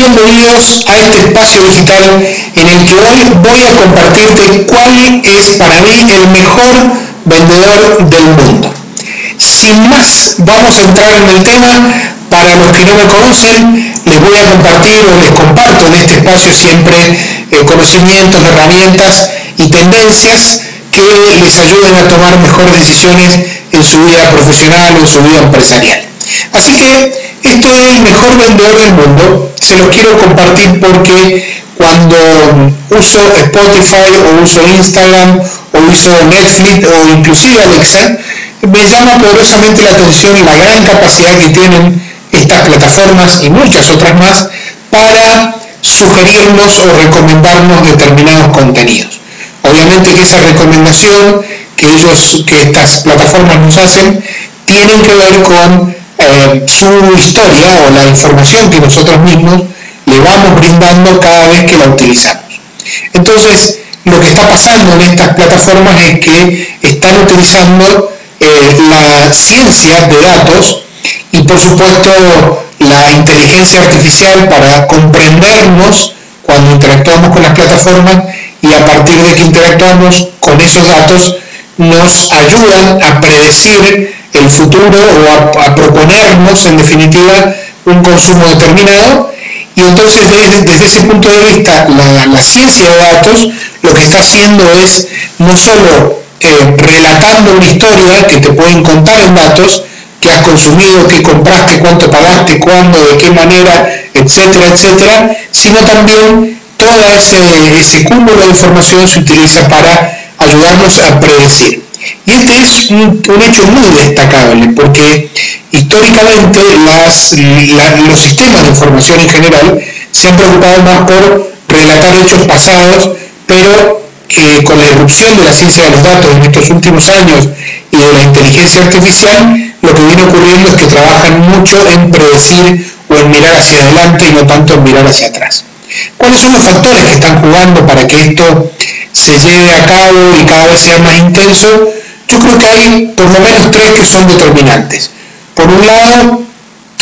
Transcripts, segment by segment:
Bienvenidos a este espacio digital en el que hoy voy a compartirte cuál es para mí el mejor vendedor del mundo. Sin más, vamos a entrar en el tema. Para los que no me conocen, les voy a compartir o les comparto en este espacio siempre eh, conocimientos, herramientas y tendencias que les ayuden a tomar mejores decisiones en su vida profesional o en su vida empresarial. Así que esto es el mejor vendedor del mundo. Se lo quiero compartir porque cuando uso Spotify o uso Instagram o uso Netflix o inclusive Alexa, me llama poderosamente la atención la gran capacidad que tienen estas plataformas y muchas otras más para sugerirnos o recomendarnos determinados contenidos. Obviamente que esa recomendación que ellos, que estas plataformas nos hacen, tienen que ver con eh, su historia o la información que nosotros mismos le vamos brindando cada vez que la utilizamos. Entonces, lo que está pasando en estas plataformas es que están utilizando eh, la ciencia de datos y por supuesto la inteligencia artificial para comprendernos cuando interactuamos con las plataformas y a partir de que interactuamos con esos datos nos ayudan a predecir el futuro o a, proponernos en definitiva un consumo determinado y entonces desde, ese punto de vista la, ciencia de datos lo que está haciendo es no solo eh, relatando una historia que te pueden contar en datos, que has consumido, qué compraste, cuánto pagaste, cuándo, de qué manera, etcétera, etcétera, sino también todo ese, ese cúmulo de información se utiliza para ayudarnos a predecir. Y este es un, hecho muy destacable porque históricamente los sistemas de información en general se han preocupado más por relatar hechos pasados, pero eh, con la irrupción de la ciencia de los datos en estos últimos años y de la inteligencia artificial, lo que viene ocurriendo es que trabajan mucho en predecir o en mirar hacia adelante y no tanto en mirar hacia atrás. ¿Cuáles son los factores que están jugando para que esto se lleve a cabo y cada vez sea más intenso? Yo creo que hay por lo menos tres que son determinantes. Por un lado,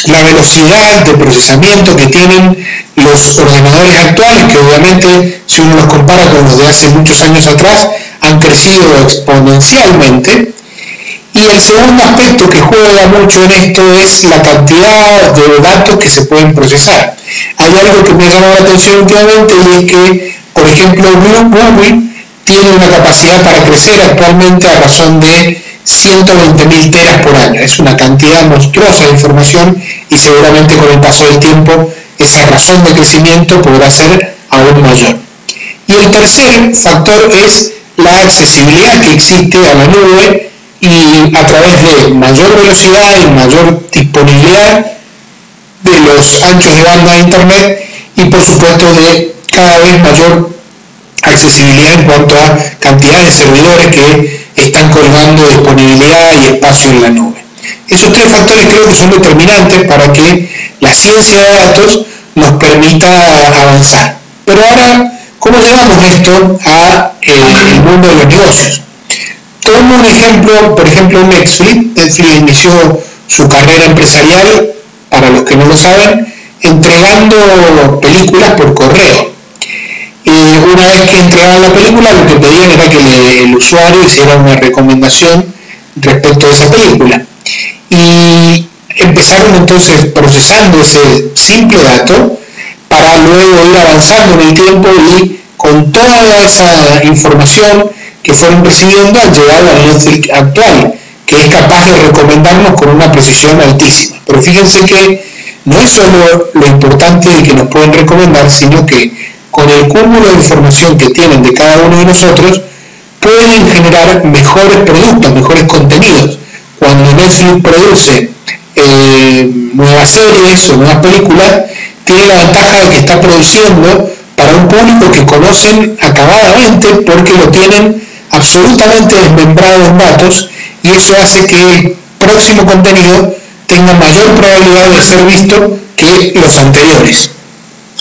la velocidad de procesamiento que tienen los ordenadores actuales, que obviamente si uno los compara con los de hace muchos años atrás, han crecido exponencialmente. Y el segundo aspecto que juega mucho en esto es la cantidad de datos que se pueden procesar. Hay algo que me ha llamado la atención últimamente y es que, por ejemplo, Google tiene una capacidad para crecer actualmente a razón de 120.000 teras por año. Es una cantidad monstruosa de información y seguramente con el paso del tiempo esa razón de crecimiento podrá ser aún mayor. Y el tercer factor es la accesibilidad que existe a la nube y a través de mayor velocidad y mayor disponibilidad de los anchos de banda de Internet y por supuesto de cada vez mayor accesibilidad en cuanto a cantidad de servidores que están colgando disponibilidad y espacio en la nube. Esos tres factores creo que son determinantes para que la ciencia de datos nos permita avanzar. Pero ahora, ¿cómo llevamos esto al eh, mundo de los negocios? Tomo un ejemplo, por ejemplo, Netflix. Netflix inició su carrera empresarial, para los que no lo saben, entregando películas por correo una vez que entregaban la película, lo que pedían era que el usuario hiciera una recomendación respecto a esa película. Y empezaron entonces procesando ese simple dato para luego ir avanzando en el tiempo y con toda esa información que fueron recibiendo han llegado al Netflix actual, que es capaz de recomendarnos con una precisión altísima. Pero fíjense que no es solo lo importante de que nos pueden recomendar, sino que con el cúmulo de información que tienen de cada uno de nosotros, pueden generar mejores productos, mejores contenidos. Cuando Netflix produce eh, nuevas series o nuevas películas, tiene la ventaja de que está produciendo para un público que conocen acabadamente porque lo tienen absolutamente desmembrado en datos y eso hace que el próximo contenido tenga mayor probabilidad de ser visto que los anteriores.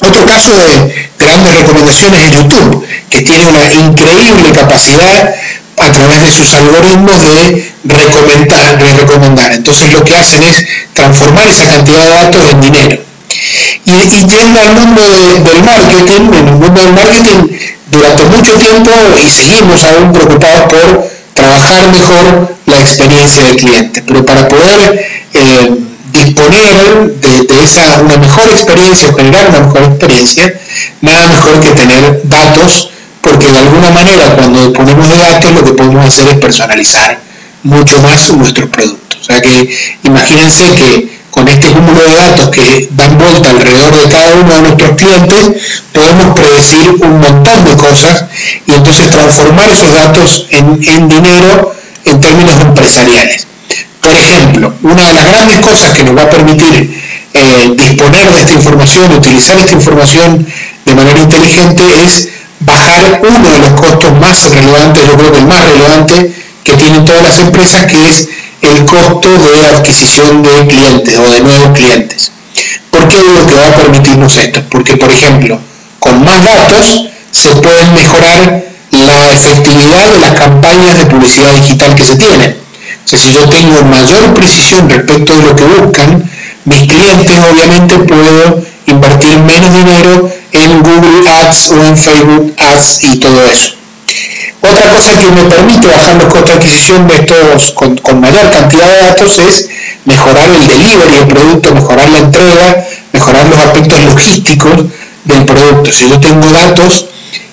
Otro caso de grandes recomendaciones es YouTube, que tiene una increíble capacidad a través de sus algoritmos de recomendar, de recomendar. Entonces lo que hacen es transformar esa cantidad de datos en dinero. Y, yendo al mundo del marketing, en el mundo del marketing durante mucho tiempo y seguimos aún preocupados por trabajar mejor la experiencia del cliente. Pero para poder eh, disponer de, esa, una mejor experiencia generar una mejor experiencia, nada mejor que tener datos, porque de alguna manera cuando disponemos de datos lo que podemos hacer es personalizar mucho más nuestros productos. O sea que imagínense que con este cúmulo de datos que dan vuelta alrededor de cada uno de nuestros clientes, podemos predecir un montón de cosas y entonces transformar esos datos en, en dinero en términos empresariales. Por ejemplo, una de las grandes cosas que nos va a permitir eh, disponer de esta información, utilizar esta información de manera inteligente es bajar uno de los costos más relevantes, yo creo que el más relevante que tienen todas las empresas, que es el costo de adquisición de clientes o de nuevos clientes. ¿Por qué digo que va a permitirnos esto? Porque, por ejemplo, con más datos se pueden mejorar la efectividad de las campañas de publicidad digital que se tienen si yo tengo mayor precisión respecto de lo que buscan, mis clientes obviamente puedo invertir menos dinero en Google Ads o en Facebook Ads y todo eso. Otra cosa que me permite bajar los costos de adquisición de estos con, con mayor cantidad de datos es mejorar el delivery del producto, mejorar la entrega, mejorar los aspectos logísticos del producto. Si yo tengo datos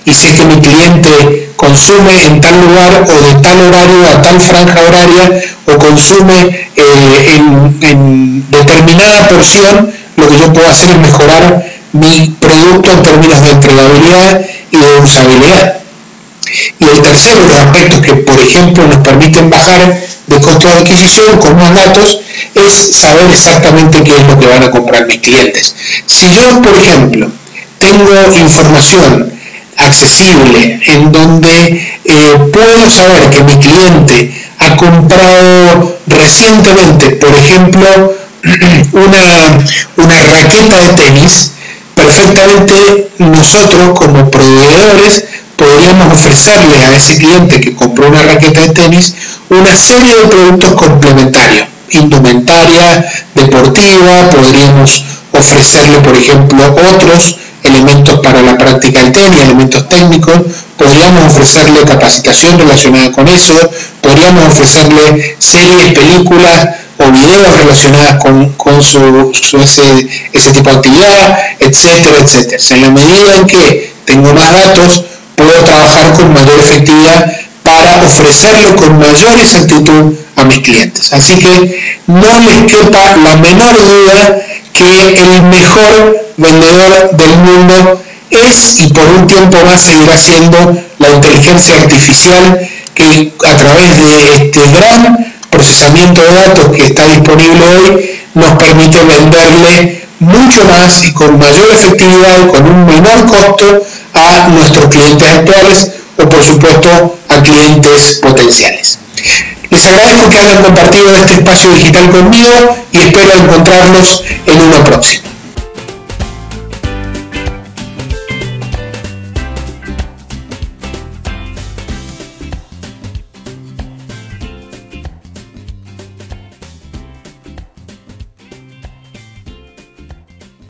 y sé que mi cliente consume en tal lugar o de tal horario a tal franja horaria consume eh, en, determinada porción, lo que yo puedo hacer es mejorar mi producto en términos de entregabilidad y de usabilidad. Y el tercero de los aspectos que, por ejemplo, nos permiten bajar de costo de adquisición con más datos es saber exactamente qué es lo que van a comprar mis clientes. Si yo, por ejemplo, tengo información accesible, en donde eh, puedo saber que mi cliente ha comprado recientemente, por ejemplo, una, una raqueta de tenis, perfectamente nosotros como proveedores podríamos ofrecerle a ese cliente que compró una raqueta de tenis una serie de productos complementarios, indumentaria, deportiva, podríamos ofrecerle, por ejemplo, otros elementos para la práctica del tenis, elementos técnicos, podríamos ofrecerle capacitación relacionada con eso, podríamos ofrecerle series, películas o videos relacionadas con, su, ese, ese, tipo de actividad, etcétera, etcétera. en la medida en que tengo más datos, puedo trabajar con mayor efectividad para ofrecerlo con mayor exactitud a mis clientes. Así que no les quepa la menor duda que el mejor vendedor del mundo es y por un tiempo más seguirá siendo la inteligencia artificial que a través de este gran procesamiento de datos que está disponible hoy nos permite venderle mucho más y con mayor efectividad y con un menor costo a nuestros clientes actuales o por supuesto a clientes potenciales. Les agradezco que hayan compartido este espacio digital conmigo y espero encontrarlos en uno próximo.